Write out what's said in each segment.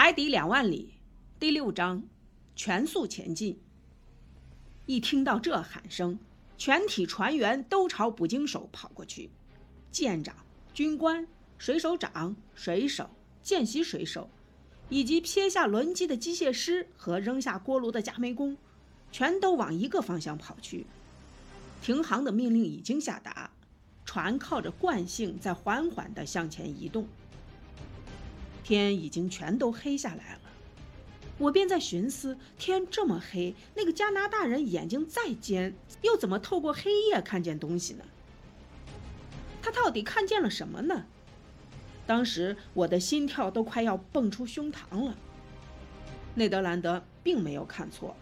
海底两万里，第六章，全速前进。一听到这喊声，全体船员都朝捕鲸手跑过去。舰长、军官、水手长、水手、见习水手，以及撇下轮机的机械师和扔下锅炉的加煤工，全都往一个方向跑去。停航的命令已经下达，船靠着惯性在缓缓地向前移动。天已经全都黑下来了，我便在寻思：天这么黑，那个加拿大人眼睛再尖，又怎么透过黑夜看见东西呢？他到底看见了什么呢？当时我的心跳都快要蹦出胸膛了。内德兰德并没有看错，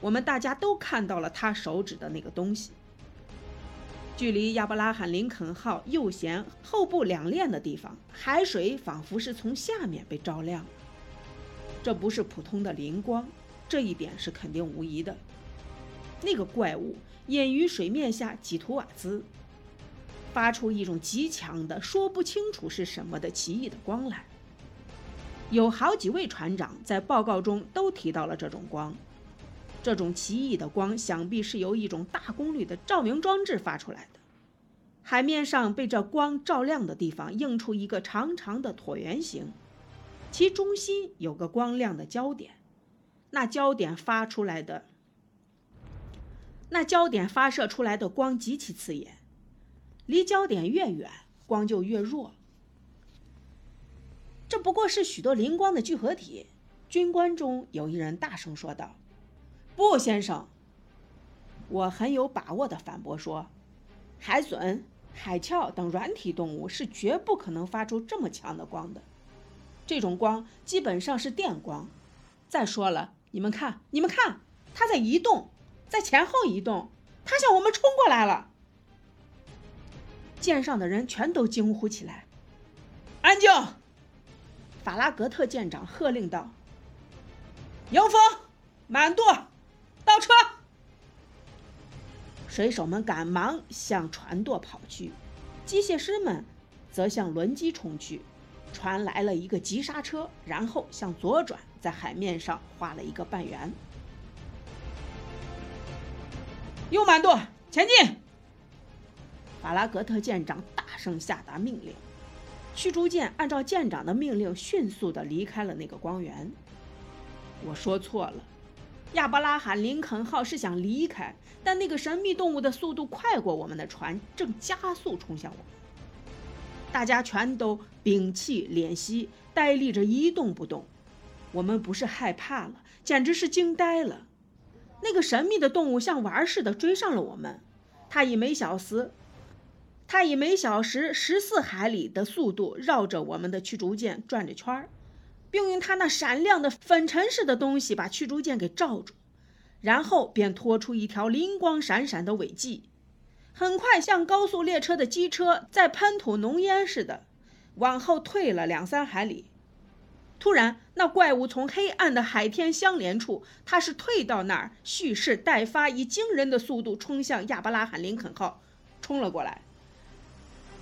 我们大家都看到了他手指的那个东西。距离亚伯拉罕·林肯号右舷后部两链的地方，海水仿佛是从下面被照亮。这不是普通的磷光，这一点是肯定无疑的。那个怪物隐于水面下几图瓦兹，发出一种极强的、说不清楚是什么的奇异的光来。有好几位船长在报告中都提到了这种光。这种奇异的光，想必是由一种大功率的照明装置发出来的。海面上被这光照亮的地方，映出一个长长的椭圆形，其中心有个光亮的焦点。那焦点发出来的，那焦点发射出来的光极其刺眼，离焦点越远，光就越弱。这不过是许多灵光的聚合体。军官中有一人大声说道。不，先生，我很有把握地反驳说，海隼、海鞘等软体动物是绝不可能发出这么强的光的。这种光基本上是电光。再说了，你们看，你们看，它在移动，在前后移动，它向我们冲过来了。舰上的人全都惊呼起来：“安静！”法拉格特舰长喝令道：“迎风，满舵！”倒车！水手们赶忙向船舵跑去，机械师们则向轮机冲去。船来了一个急刹车，然后向左转，在海面上画了一个半圆。右满舵，前进！法拉格特舰长大声下达命令。驱逐舰按照舰长的命令，迅速地离开了那个光源。我说错了。亚伯拉罕·林肯号是想离开，但那个神秘动物的速度快过我们的船，正加速冲向我们。大家全都屏气敛息，呆立着一动不动。我们不是害怕了，简直是惊呆了。那个神秘的动物像玩似的追上了我们，它以每小时，它以每小时十四海里的速度绕着我们的驱逐舰转着圈儿。并用它那闪亮的粉尘似的东西把驱逐舰给罩住，然后便拖出一条灵光闪闪的尾迹，很快像高速列车的机车在喷吐浓烟似的往后退了两三海里。突然，那怪物从黑暗的海天相连处，它是退到那儿蓄势待发，以惊人的速度冲向亚伯拉罕·林肯号，冲了过来，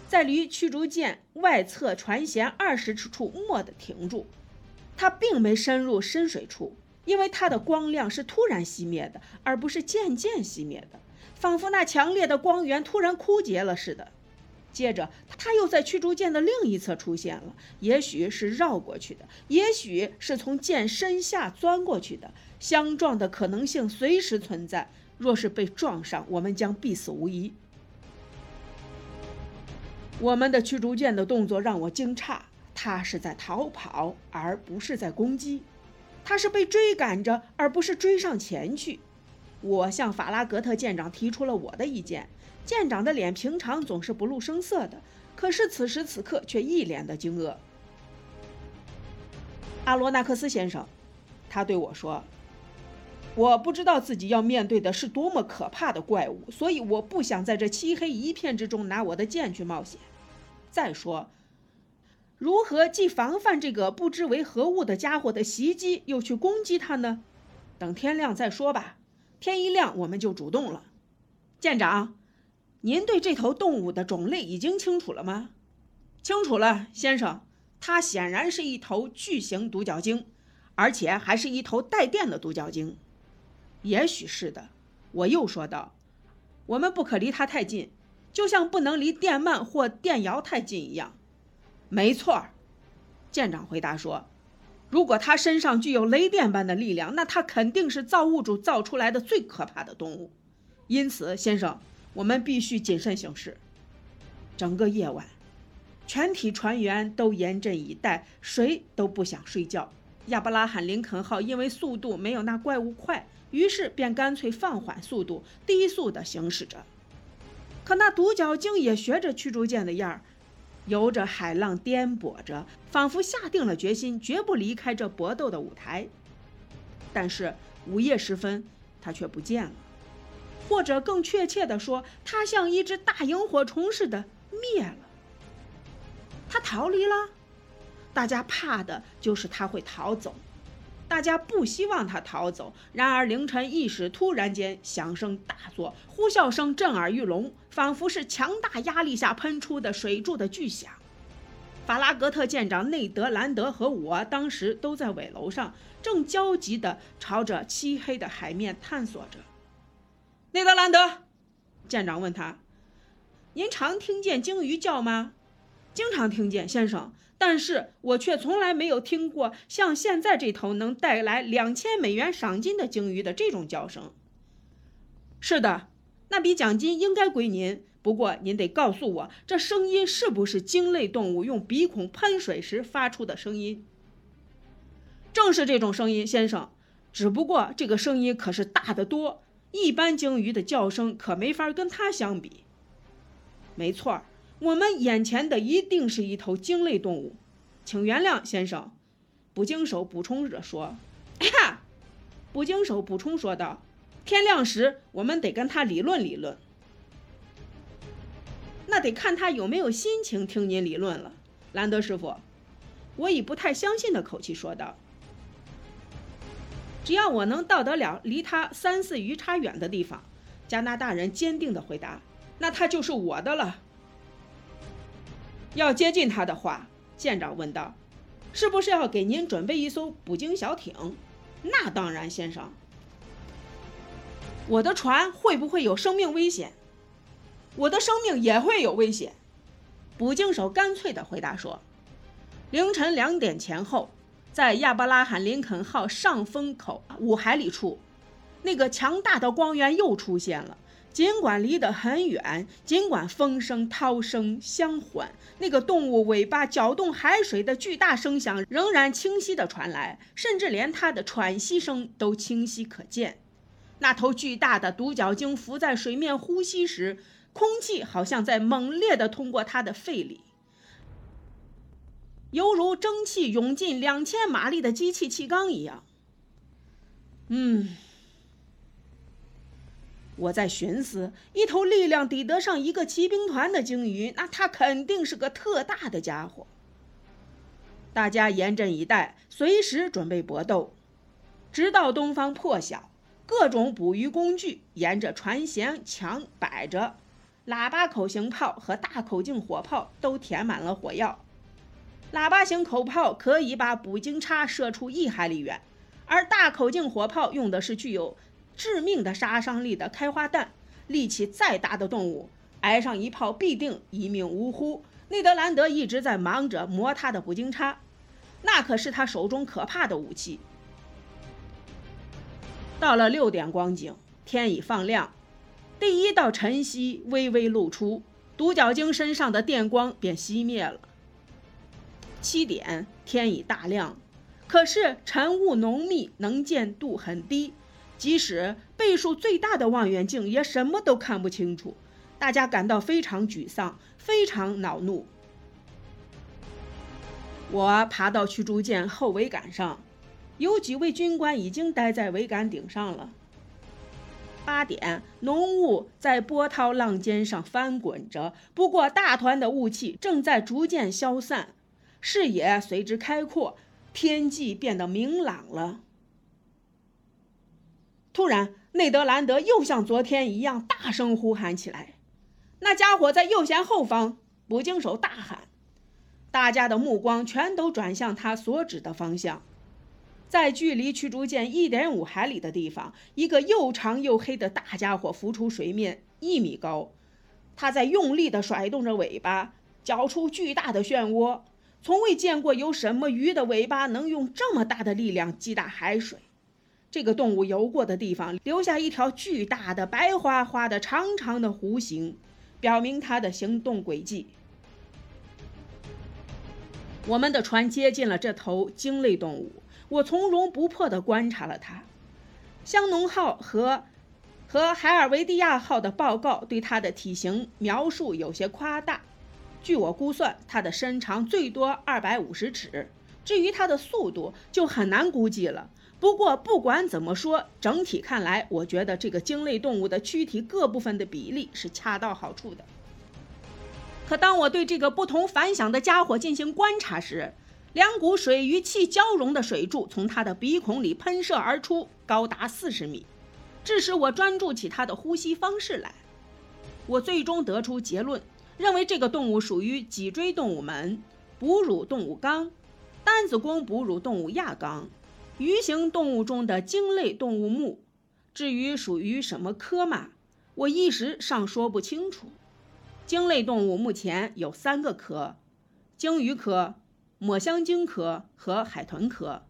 在离驱逐舰外侧船舷二十尺处蓦地停住。它并没深入深水处，因为它的光亮是突然熄灭的，而不是渐渐熄灭的，仿佛那强烈的光源突然枯竭了似的。接着，它又在驱逐舰的另一侧出现了，也许是绕过去的，也许是从舰身下钻过去的。相撞的可能性随时存在，若是被撞上，我们将必死无疑。我们的驱逐舰的动作让我惊诧。他是在逃跑，而不是在攻击；他是被追赶着，而不是追上前去。我向法拉格特舰长提出了我的意见。舰长的脸平常总是不露声色的，可是此时此刻却一脸的惊愕。阿罗纳克斯先生，他对我说：“我不知道自己要面对的是多么可怕的怪物，所以我不想在这漆黑一片之中拿我的剑去冒险。再说。”如何既防范这个不知为何物的家伙的袭击，又去攻击他呢？等天亮再说吧。天一亮，我们就主动了。舰长，您对这头动物的种类已经清楚了吗？清楚了，先生。它显然是一头巨型独角鲸，而且还是一头带电的独角鲸。也许是的，我又说道。我们不可离它太近，就像不能离电鳗或电鳐太近一样。没错，舰长回答说。如果他身上具有雷电般的力量，那他肯定是造物主造出来的最可怕的动物。因此，先生，我们必须谨慎行事。整个夜晚，全体船员都严阵以待，谁都不想睡觉。亚伯拉罕·林肯号因为速度没有那怪物快，于是便干脆放缓速度，低速地行驶着。可那独角鲸也学着驱逐舰的样儿。由着海浪颠簸着，仿佛下定了决心，绝不离开这搏斗的舞台。但是午夜时分，他却不见了，或者更确切地说，他像一只大萤火虫似的灭了。他逃离了，大家怕的就是他会逃走。大家不希望他逃走，然而凌晨一时突然间响声大作，呼啸声震耳欲聋，仿佛是强大压力下喷出的水柱的巨响。法拉格特舰长内德兰德和我当时都在尾楼上，正焦急地朝着漆黑的海面探索着。内德兰德，舰长问他：“您常听见鲸鱼叫吗？”“经常听见，先生。”但是我却从来没有听过像现在这头能带来两千美元赏金的鲸鱼的这种叫声。是的，那笔奖金应该归您。不过您得告诉我，这声音是不是鲸类动物用鼻孔喷水时发出的声音？正是这种声音，先生。只不过这个声音可是大得多，一般鲸鱼的叫声可没法跟它相比。没错。我们眼前的一定是一头鲸类动物，请原谅，先生。捕鲸手补充着说：“哈！”捕鲸手补充说道：“天亮时，我们得跟他理论理论。那得看他有没有心情听您理论了。”兰德师傅，我以不太相信的口气说道：“只要我能到得了离他三四鱼叉远的地方。”加拿大人坚定地回答：“那他就是我的了。”要接近他的话，舰长问道：“是不是要给您准备一艘捕鲸小艇？”“那当然，先生。”“我的船会不会有生命危险？”“我的生命也会有危险。”捕鲸手干脆地回答说。凌晨两点前后，在亚伯拉罕·林肯号上风口五海里处，那个强大的光源又出现了。尽管离得很远，尽管风声、涛声相缓，那个动物尾巴搅动海水的巨大声响仍然清晰地传来，甚至连它的喘息声都清晰可见。那头巨大的独角鲸浮在水面呼吸时，空气好像在猛烈地通过它的肺里，犹如蒸汽涌进两千马力的机器气缸一样。嗯。我在寻思，一头力量抵得上一个骑兵团的鲸鱼，那它肯定是个特大的家伙。大家严阵以待，随时准备搏斗，直到东方破晓。各种捕鱼工具沿着船舷墙摆着，喇叭口型炮和大口径火炮都填满了火药。喇叭型口炮可以把捕鲸叉射出一海里远，而大口径火炮用的是具有。致命的杀伤力的开花弹，力气再大的动物挨上一炮必定一命呜呼。内德兰德一直在忙着磨他的捕鲸叉，那可是他手中可怕的武器。到了六点光景，天已放亮，第一道晨曦微微露出，独角鲸身上的电光便熄灭了。七点，天已大亮，可是晨雾浓密，能见度很低。即使倍数最大的望远镜也什么都看不清楚，大家感到非常沮丧，非常恼怒。我爬到驱逐舰后桅杆上，有几位军官已经待在桅杆顶上了。八点，浓雾在波涛浪尖上翻滚着，不过大团的雾气正在逐渐消散，视野随之开阔，天际变得明朗了。突然，内德兰德又像昨天一样大声呼喊起来：“那家伙在右舷后方！”捕鲸手大喊。大家的目光全都转向他所指的方向。在距离驱逐舰一点五海里的地方，一个又长又黑的大家伙浮出水面，一米高。它在用力地甩动着尾巴，搅出巨大的漩涡。从未见过有什么鱼的尾巴能用这么大的力量击打海水。这个动物游过的地方，留下一条巨大的、白花花的、长长的弧形，表明它的行动轨迹。我们的船接近了这头鲸类动物。我从容不迫地观察了它。香农号和和海尔维蒂亚号的报告对它的体型描述有些夸大。据我估算，它的身长最多二百五十尺。至于它的速度，就很难估计了。不过，不管怎么说，整体看来，我觉得这个鲸类动物的躯体各部分的比例是恰到好处的。可当我对这个不同凡响的家伙进行观察时，两股水与气交融的水柱从他的鼻孔里喷射而出，高达四十米，致使我专注起他的呼吸方式来。我最终得出结论，认为这个动物属于脊椎动物门、哺乳动物纲、单子宫哺乳动物亚纲、鱼形动物中的鲸类动物目。至于属于什么科嘛，我一时尚说不清楚。鲸类动物目前有三个科：鲸鱼科。抹香鲸科和海豚科，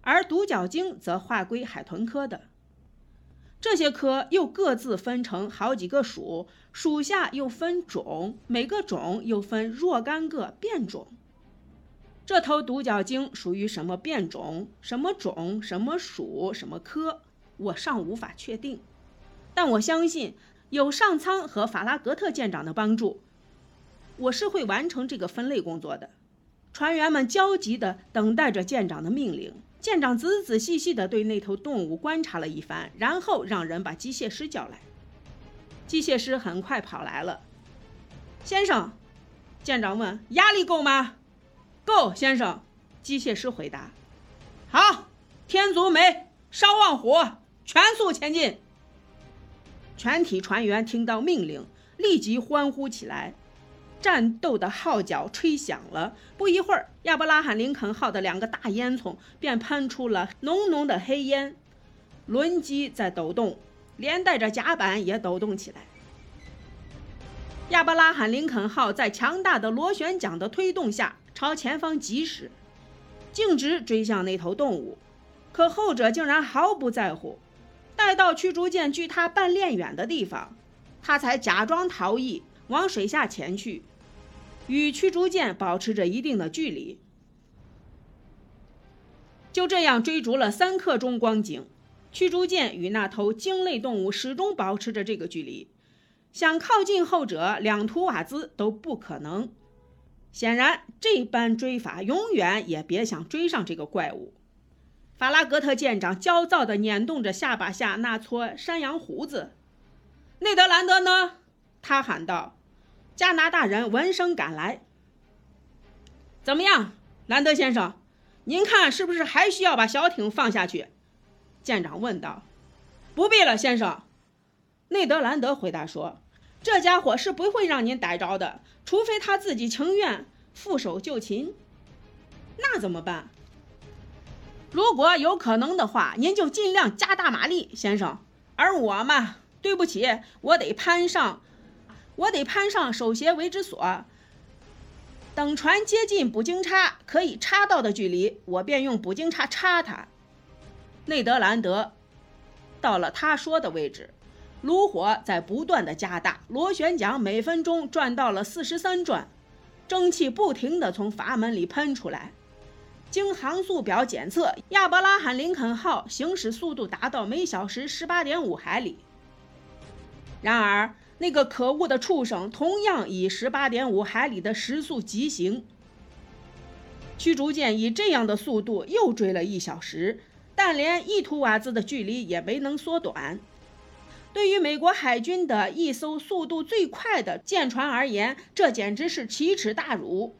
而独角鲸则划归海豚科的。这些科又各自分成好几个属，属下又分种，每个种又分若干个变种。这头独角鲸属于什么变种、什么种、什么属、什么科，我尚无法确定。但我相信，有上苍和法拉格特舰长的帮助，我是会完成这个分类工作的。船员们焦急地等待着舰长的命令。舰长仔仔细细地对那头动物观察了一番，然后让人把机械师叫来。机械师很快跑来了。先生，舰长问：“压力够吗？”“够，先生。”机械师回答。“好，天足美，烧旺火，全速前进。”全体船员听到命令，立即欢呼起来。战斗的号角吹响了，不一会儿，亚伯拉罕·林肯号的两个大烟囱便喷出了浓浓的黑烟，轮机在抖动，连带着甲板也抖动起来。亚伯拉罕·林肯号在强大的螺旋桨的推动下朝前方疾驶，径直追向那头动物，可后者竟然毫不在乎。待到驱逐舰距它半链远的地方，他才假装逃逸，往水下潜去。与驱逐舰保持着一定的距离，就这样追逐了三刻钟光景，驱逐舰与那头鲸类动物始终保持着这个距离，想靠近后者两图瓦兹都不可能。显然，这般追法永远也别想追上这个怪物。法拉格特舰长焦躁地捻动着下巴下那撮山羊胡子。内德兰德呢？他喊道。加拿大人闻声赶来。怎么样，兰德先生？您看是不是还需要把小艇放下去？舰长问道。不必了，先生。内德兰德回答说：“这家伙是不会让您逮着的，除非他自己情愿负手就擒。那怎么办？如果有可能的话，您就尽量加大马力，先生。而我嘛，对不起，我得攀上。”我得攀上手鞋为之所。等船接近捕鲸叉可以插到的距离，我便用捕鲸叉插它。内德兰德到了他说的位置，炉火在不断的加大，螺旋桨每分钟转到了四十三转，蒸汽不停的从阀门里喷出来。经航速表检测，亚伯拉罕·林肯号行驶速度达到每小时十八点五海里。然而。那个可恶的畜生同样以十八点五海里的时速疾行。驱逐舰以这样的速度又追了一小时，但连一图瓦兹的距离也没能缩短。对于美国海军的一艘速度最快的舰船而言，这简直是奇耻大辱。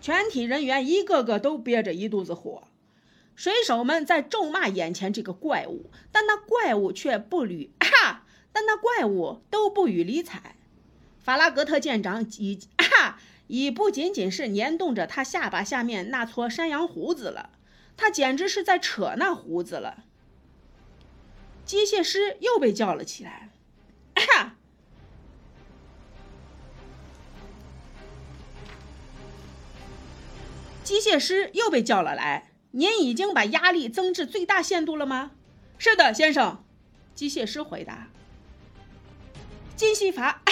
全体人员一个个都憋着一肚子火，水手们在咒骂眼前这个怪物，但那怪物却不屡哈。但那怪物都不予理睬。法拉格特舰长已啊已不仅仅是粘动着他下巴下面那撮山羊胡子了，他简直是在扯那胡子了。机械师又被叫了起来。机械师又被叫了来。您已经把压力增至最大限度了吗？是的，先生。机械师回答。进气阀，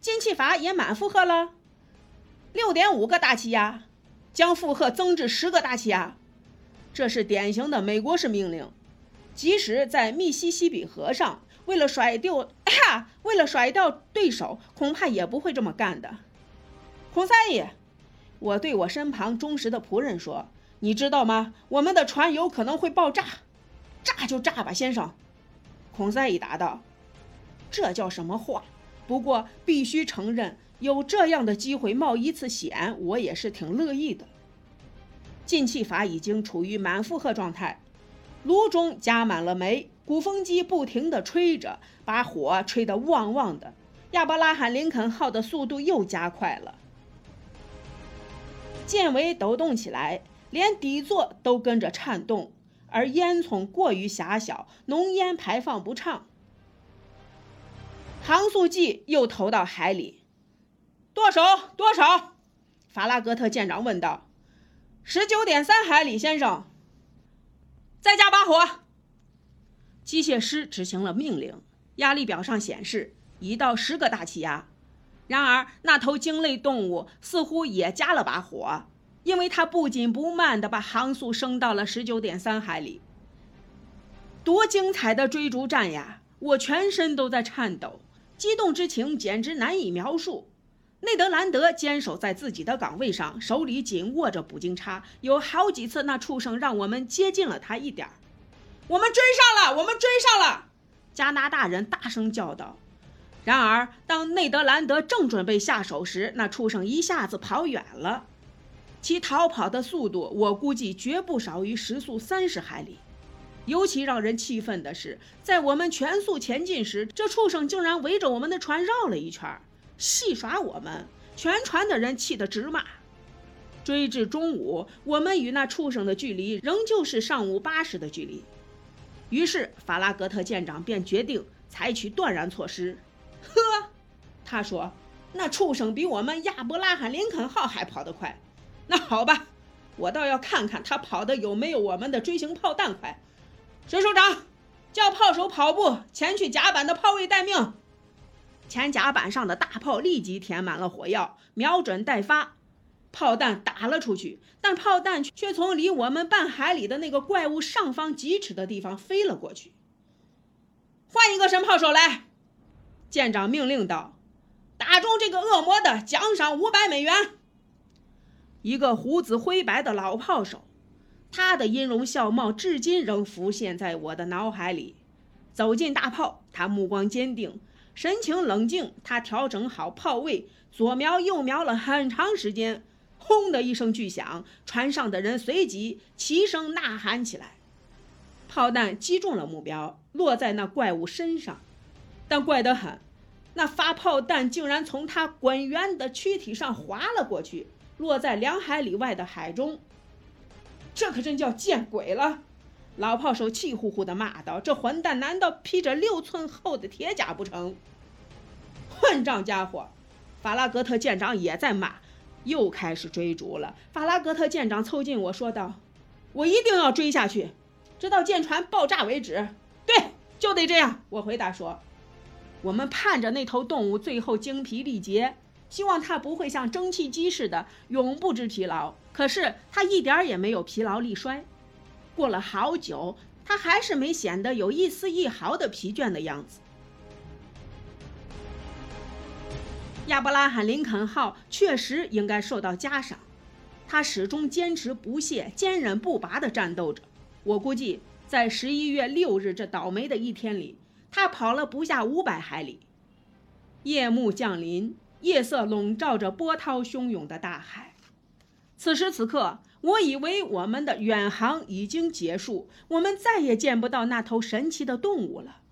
进气阀也满负荷了。六点五个大气压，将负荷增至十个大气压。这是典型的美国式命令。即使在密西西比河上，为了甩掉，为了甩掉对手，恐怕也不会这么干的。孔三爷。我对我身旁忠实的仆人说：“你知道吗？我们的船有可能会爆炸，炸就炸吧，先生。”孔塞伊答道：“这叫什么话？不过必须承认，有这样的机会冒一次险，我也是挺乐意的。”进气阀已经处于满负荷状态，炉中加满了煤，鼓风机不停地吹着，把火吹得旺旺的。亚伯拉罕·林肯号的速度又加快了。舰尾抖动起来，连底座都跟着颤动，而烟囱过于狭小，浓烟排放不畅。航速计又投到海里，多少？多少？法拉格特舰长问道。十九点三海里，先生。火。机械师执行了命令，压力表上显示已到十个大气压。然而，那头鲸类动物似乎也加了把火，因为它不紧不慢地把航速升到了十九点三海里。多精彩的追逐战呀！我全身都在颤抖，激动之情简直难以描述。内德兰德坚守在自己的岗位上，手里紧握着捕鲸叉。有好几次，那畜生让我们接近了他一点儿。我们追上了！我们追上了！加拿大人大声叫道。然而，当内德兰德正准备下手时，那畜生一下子跑远了。其逃跑的速度，我估计绝不少于时速三十海里。尤其让人气愤的是，在我们全速前进时，这畜生竟然围着我们的船绕了一圈，戏耍我们。全船的人气得直骂。追至中午，我们与那畜生的距离仍旧是上午八时的距离。于是，法拉格特舰长便决定采取断然措施。呵，他说：“那畜生比我们亚伯拉罕·林肯号还跑得快。那好吧，我倒要看看他跑的有没有我们的锥形炮弹快。”水手长，叫炮手跑步前去甲板的炮位待命。前甲板上的大炮立即填满了火药，瞄准待发。炮弹打了出去，但炮弹却从离我们半海里的那个怪物上方几尺的地方飞了过去。换一个神炮手来。舰长命令道：“打中这个恶魔的，奖赏五百美元。”一个胡子灰白的老炮手，他的音容笑貌至今仍浮现在我的脑海里。走进大炮，他目光坚定，神情冷静。他调整好炮位，左瞄右瞄了很长时间。轰的一声巨响，船上的人随即齐声呐喊起来。炮弹击中了目标，落在那怪物身上。但怪得很，那发炮弹竟然从他滚圆的躯体上划了过去，落在两海里外的海中。这可真叫见鬼了！老炮手气呼呼地骂道：“这混蛋难道披着六寸厚的铁甲不成？混账家伙！”法拉格特舰长也在骂，又开始追逐了。法拉格特舰长凑近我说道：“我一定要追下去，直到舰船爆炸为止。”对，就得这样。我回答说。我们盼着那头动物最后精疲力竭，希望它不会像蒸汽机似的永不知疲劳。可是它一点也没有疲劳力衰。过了好久，它还是没显得有一丝一毫的疲倦的样子。亚伯拉罕·林肯号确实应该受到嘉赏，他始终坚持不懈、坚韧不拔地战斗着。我估计，在十一月六日这倒霉的一天里。他跑了不下五百海里。夜幕降临，夜色笼罩着波涛汹涌的大海。此时此刻，我以为我们的远航已经结束，我们再也见不到那头神奇的动物了。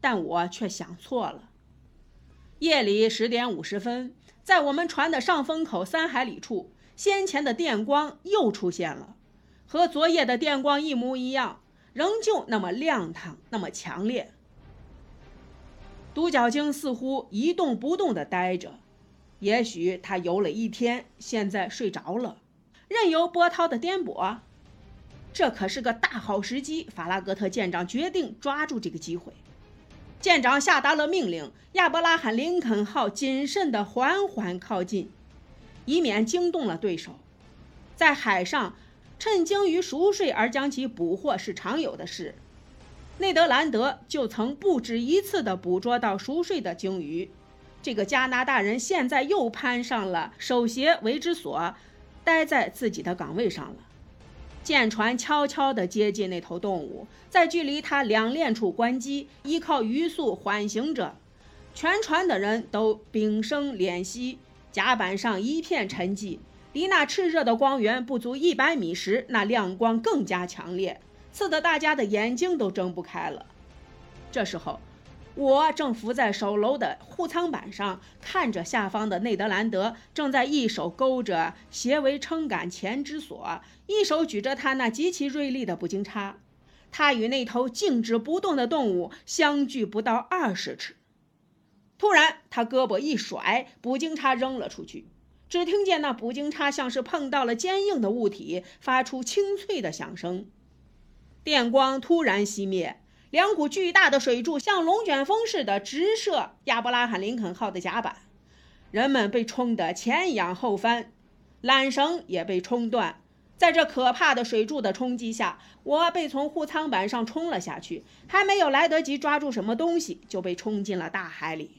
但我却想错了。夜里十点五十分，在我们船的上风口三海里处，先前的电光又出现了，和昨夜的电光一模一样，仍旧那么亮堂，那么强烈。独角鲸似乎一动不动地呆着，也许它游了一天，现在睡着了，任由波涛的颠簸。这可是个大好时机，法拉格特舰长决定抓住这个机会。舰长下达了命令：亚伯拉罕·林肯号谨慎地缓缓靠近，以免惊动了对手。在海上，趁鲸鱼熟睡而将其捕获是常有的事。内德兰德就曾不止一次地捕捉到熟睡的鲸鱼。这个加拿大人现在又攀上了手协为之所，待在自己的岗位上了。舰船悄悄地接近那头动物，在距离它两链处关机，依靠鱼速缓行着。全船的人都屏声敛息，甲板上一片沉寂。离那炽热的光源不足一百米时，那亮光更加强烈，刺得大家的眼睛都睁不开了。这时候。我正伏在首楼的护舱板上，看着下方的内德兰德正在一手勾着斜围撑杆前之索，一手举着他那极其锐利的捕鲸叉。他与那头静止不动的动物相距不到二十尺。突然，他胳膊一甩，捕鲸叉扔了出去。只听见那捕鲸叉像是碰到了坚硬的物体，发出清脆的响声。电光突然熄灭。两股巨大的水柱像龙卷风似的直射亚伯拉罕·林肯号的甲板，人们被冲得前仰后翻，缆绳也被冲断。在这可怕的水柱的冲击下，我被从护舱板上冲了下去，还没有来得及抓住什么东西，就被冲进了大海里。